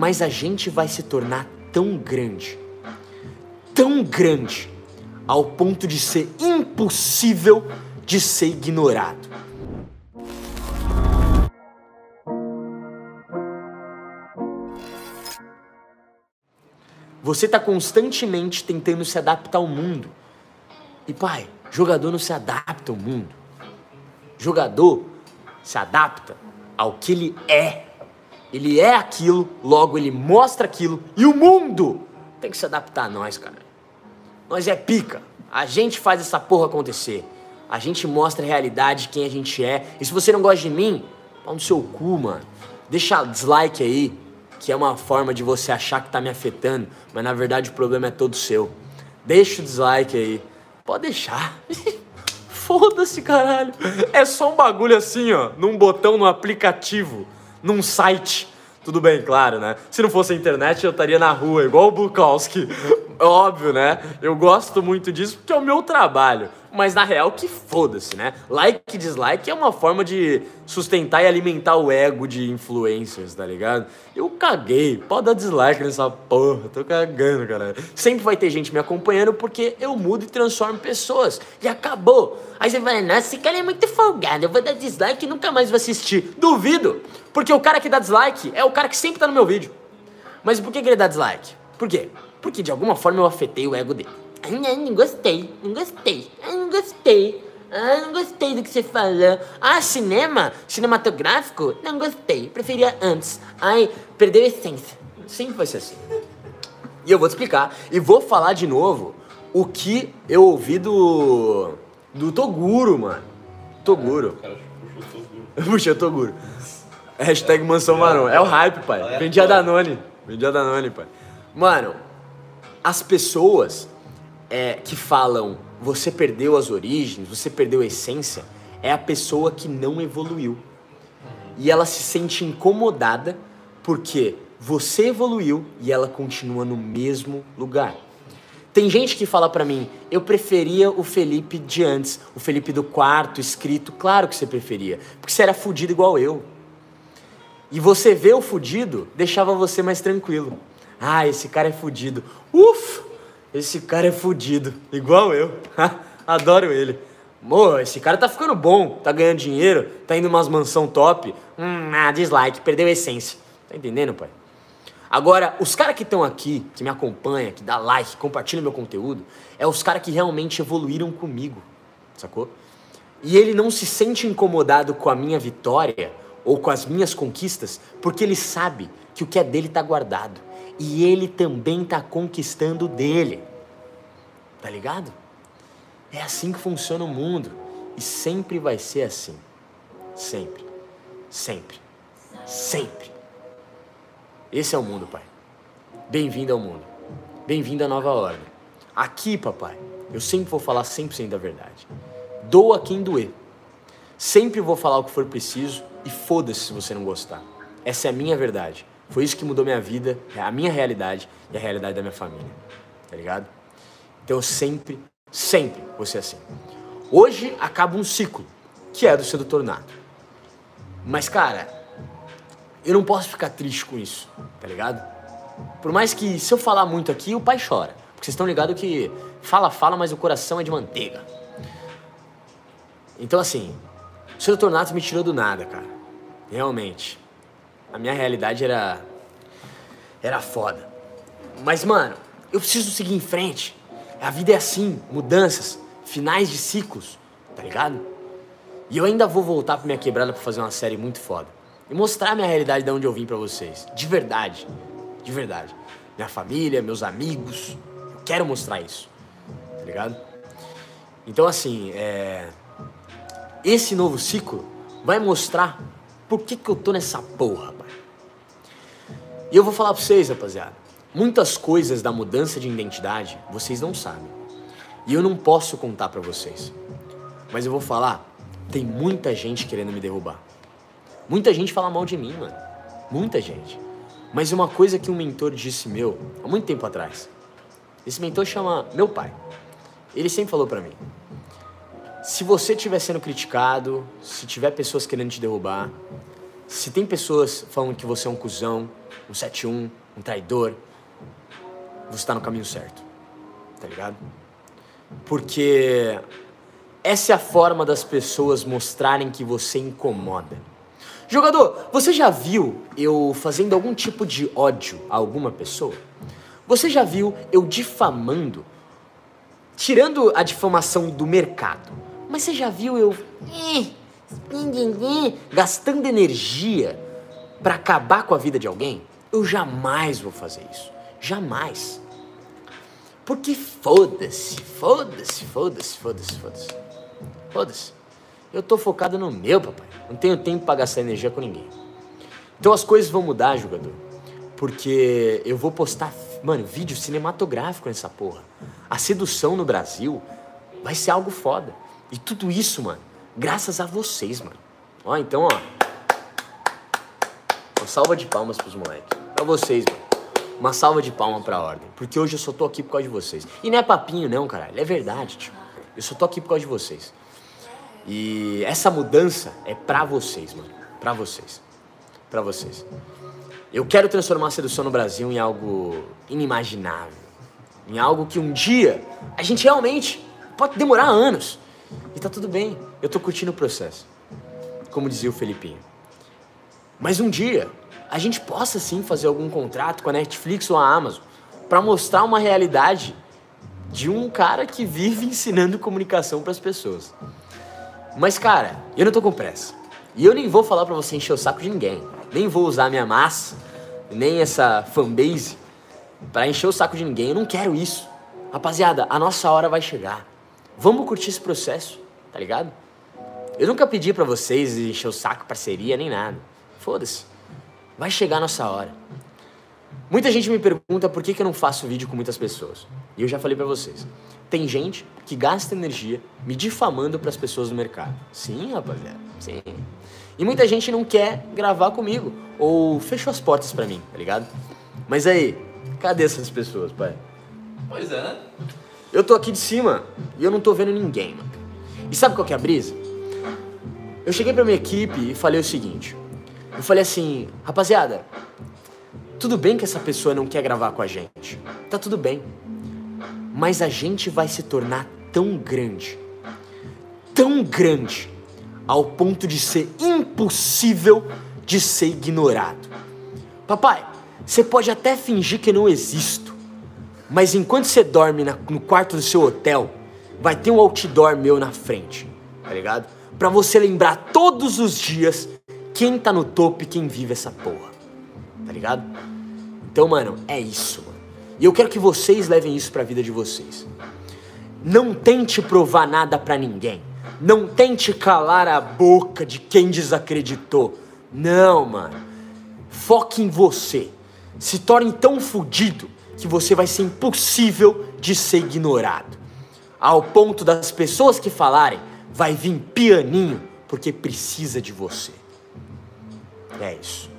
mas a gente vai se tornar tão grande, tão grande, ao ponto de ser impossível de ser ignorado. Você está constantemente tentando se adaptar ao mundo. E pai, jogador não se adapta ao mundo. Jogador se adapta ao que ele é. Ele é aquilo, logo ele mostra aquilo e o mundo tem que se adaptar a nós, cara. Nós é pica. A gente faz essa porra acontecer. A gente mostra a realidade de quem a gente é. E se você não gosta de mim, pau no seu cu, mano. Deixa dislike aí, que é uma forma de você achar que tá me afetando, mas na verdade o problema é todo seu. Deixa o dislike aí. Pode deixar. Foda-se, caralho. É só um bagulho assim, ó, num botão no aplicativo, num site. Tudo bem, claro, né? Se não fosse a internet, eu estaria na rua, igual o Bukowski. Óbvio, né? Eu gosto muito disso porque é o meu trabalho mas na real que foda-se, né? Like e dislike é uma forma de sustentar e alimentar o ego de influencers, tá ligado? Eu caguei, pode dar dislike nessa porra, tô cagando, cara. Sempre vai ter gente me acompanhando porque eu mudo e transformo pessoas. E acabou. Aí você vai, nossa, esse cara é muito folgado, eu vou dar dislike e nunca mais vou assistir. Duvido, porque o cara que dá dislike é o cara que sempre tá no meu vídeo. Mas por que ele dá dislike? Por quê? Porque de alguma forma eu afetei o ego dele. Ai, não gostei, não gostei, ai, não gostei. Ah, não gostei do que você falou. Ah, cinema? Cinematográfico? Não gostei. Preferia antes. Ai, perdeu a essência. Sempre vai ser assim. E eu vou te explicar. E vou falar de novo o que eu ouvi do. do Toguro, mano. Toguro. Puxa, Toguro. Hashtag Mansão Marão. É o hype, pai. Vendi a Danone. Vendi a Danone, pai. Mano, as pessoas é, que falam você perdeu as origens, você perdeu a essência, é a pessoa que não evoluiu. E ela se sente incomodada porque você evoluiu e ela continua no mesmo lugar. Tem gente que fala para mim, eu preferia o Felipe de antes, o Felipe do quarto, escrito. Claro que você preferia, porque você era fudido igual eu. E você ver o fudido deixava você mais tranquilo. Ah, esse cara é fudido. Ufa! Esse cara é fudido, igual eu. Adoro ele. Mô, esse cara tá ficando bom, tá ganhando dinheiro, tá indo umas mansão top. Hum, ah, dislike, perdeu a essência. Tá entendendo, pai? Agora, os caras que estão aqui, que me acompanham, que dá like, compartilham meu conteúdo, é os caras que realmente evoluíram comigo, sacou? E ele não se sente incomodado com a minha vitória ou com as minhas conquistas, porque ele sabe que o que é dele tá guardado e ele também está conquistando dele. Tá ligado? É assim que funciona o mundo e sempre vai ser assim. Sempre. Sempre. Sempre. Esse é o mundo, pai. Bem-vindo ao mundo. Bem-vindo à nova ordem. Aqui, papai, eu sempre vou falar 100% da verdade. Doa quem doer. Sempre vou falar o que for preciso e foda-se se você não gostar. Essa é a minha verdade. Foi isso que mudou minha vida, a minha realidade e a realidade da minha família. Tá ligado? Então sempre, sempre vou ser assim. Hoje acaba um ciclo, que é do sedutor nato. Mas, cara, eu não posso ficar triste com isso, tá ligado? Por mais que, se eu falar muito aqui, o pai chora. Porque vocês estão ligados que fala, fala, mas o coração é de manteiga. Então, assim, o sedutor nato me tirou do nada, cara. Realmente a minha realidade era. era foda. Mas, mano, eu preciso seguir em frente. A vida é assim, mudanças, finais de ciclos, tá ligado? E eu ainda vou voltar pra minha quebrada pra fazer uma série muito foda. E mostrar a minha realidade de onde eu vim pra vocês. De verdade. De verdade. Minha família, meus amigos. Eu quero mostrar isso. Tá ligado? Então, assim, é... esse novo ciclo vai mostrar por que, que eu tô nessa porra, e eu vou falar pra vocês, rapaziada. Muitas coisas da mudança de identidade vocês não sabem. E eu não posso contar para vocês. Mas eu vou falar, tem muita gente querendo me derrubar. Muita gente fala mal de mim, mano. Muita gente. Mas uma coisa que um mentor disse meu, há muito tempo atrás. Esse mentor chama meu pai. Ele sempre falou para mim: se você estiver sendo criticado, se tiver pessoas querendo te derrubar, se tem pessoas falando que você é um cuzão, um 71, um traidor, você está no caminho certo. Tá ligado? Porque essa é a forma das pessoas mostrarem que você incomoda. Jogador, você já viu eu fazendo algum tipo de ódio a alguma pessoa? Você já viu eu difamando? Tirando a difamação do mercado. Mas você já viu eu gastando energia para acabar com a vida de alguém? Eu jamais vou fazer isso. Jamais. Porque foda-se, foda-se, foda-se, foda-se, foda-se. Foda-se. Eu tô focado no meu, papai. Não tenho tempo para gastar energia com ninguém. Então as coisas vão mudar, jogador. Porque eu vou postar, mano, vídeo cinematográfico nessa porra. A sedução no Brasil vai ser algo foda. E tudo isso, mano, graças a vocês, mano. Ó, então, ó. Salva de palmas pros moleques. Pra vocês, mano. Uma salva de palmas pra ordem. Porque hoje eu só tô aqui por causa de vocês. E não é papinho, não, caralho. É verdade, tio. Eu só tô aqui por causa de vocês. E essa mudança é pra vocês, mano. Pra vocês. Pra vocês. Eu quero transformar a sedução no Brasil em algo inimaginável. Em algo que um dia a gente realmente pode demorar anos. E tá tudo bem. Eu tô curtindo o processo. Como dizia o Felipinho. Mas um dia a gente possa sim fazer algum contrato com a Netflix ou a Amazon para mostrar uma realidade de um cara que vive ensinando comunicação para as pessoas. Mas cara, eu não tô com pressa. E eu nem vou falar para você encher o saco de ninguém. Nem vou usar minha massa, nem essa fanbase para encher o saco de ninguém. Eu não quero isso. Rapaziada, a nossa hora vai chegar. Vamos curtir esse processo, tá ligado? Eu nunca pedi para vocês encher o saco, parceria, nem nada. Foda-se. Vai chegar a nossa hora. Muita gente me pergunta por que, que eu não faço vídeo com muitas pessoas. E eu já falei para vocês. Tem gente que gasta energia me difamando para as pessoas do mercado. Sim, rapaziada. Sim. E muita gente não quer gravar comigo ou fechou as portas para mim, tá ligado? Mas aí, cadê essas pessoas, pai? Pois é, né? Eu tô aqui de cima e eu não tô vendo ninguém, mano. E sabe qual que é a brisa? Eu cheguei pra minha equipe e falei o seguinte. Eu falei assim, rapaziada, tudo bem que essa pessoa não quer gravar com a gente. Tá tudo bem. Mas a gente vai se tornar tão grande, tão grande, ao ponto de ser impossível de ser ignorado. Papai, você pode até fingir que não existo, mas enquanto você dorme na, no quarto do seu hotel, vai ter um outdoor meu na frente, tá ligado? Pra você lembrar todos os dias quem tá no topo e quem vive essa porra, tá ligado? Então, mano, é isso, mano. E eu quero que vocês levem isso pra vida de vocês. Não tente provar nada pra ninguém. Não tente calar a boca de quem desacreditou. Não, mano. Foque em você. Se torne tão fudido que você vai ser impossível de ser ignorado. Ao ponto das pessoas que falarem, vai vir pianinho porque precisa de você. É isso.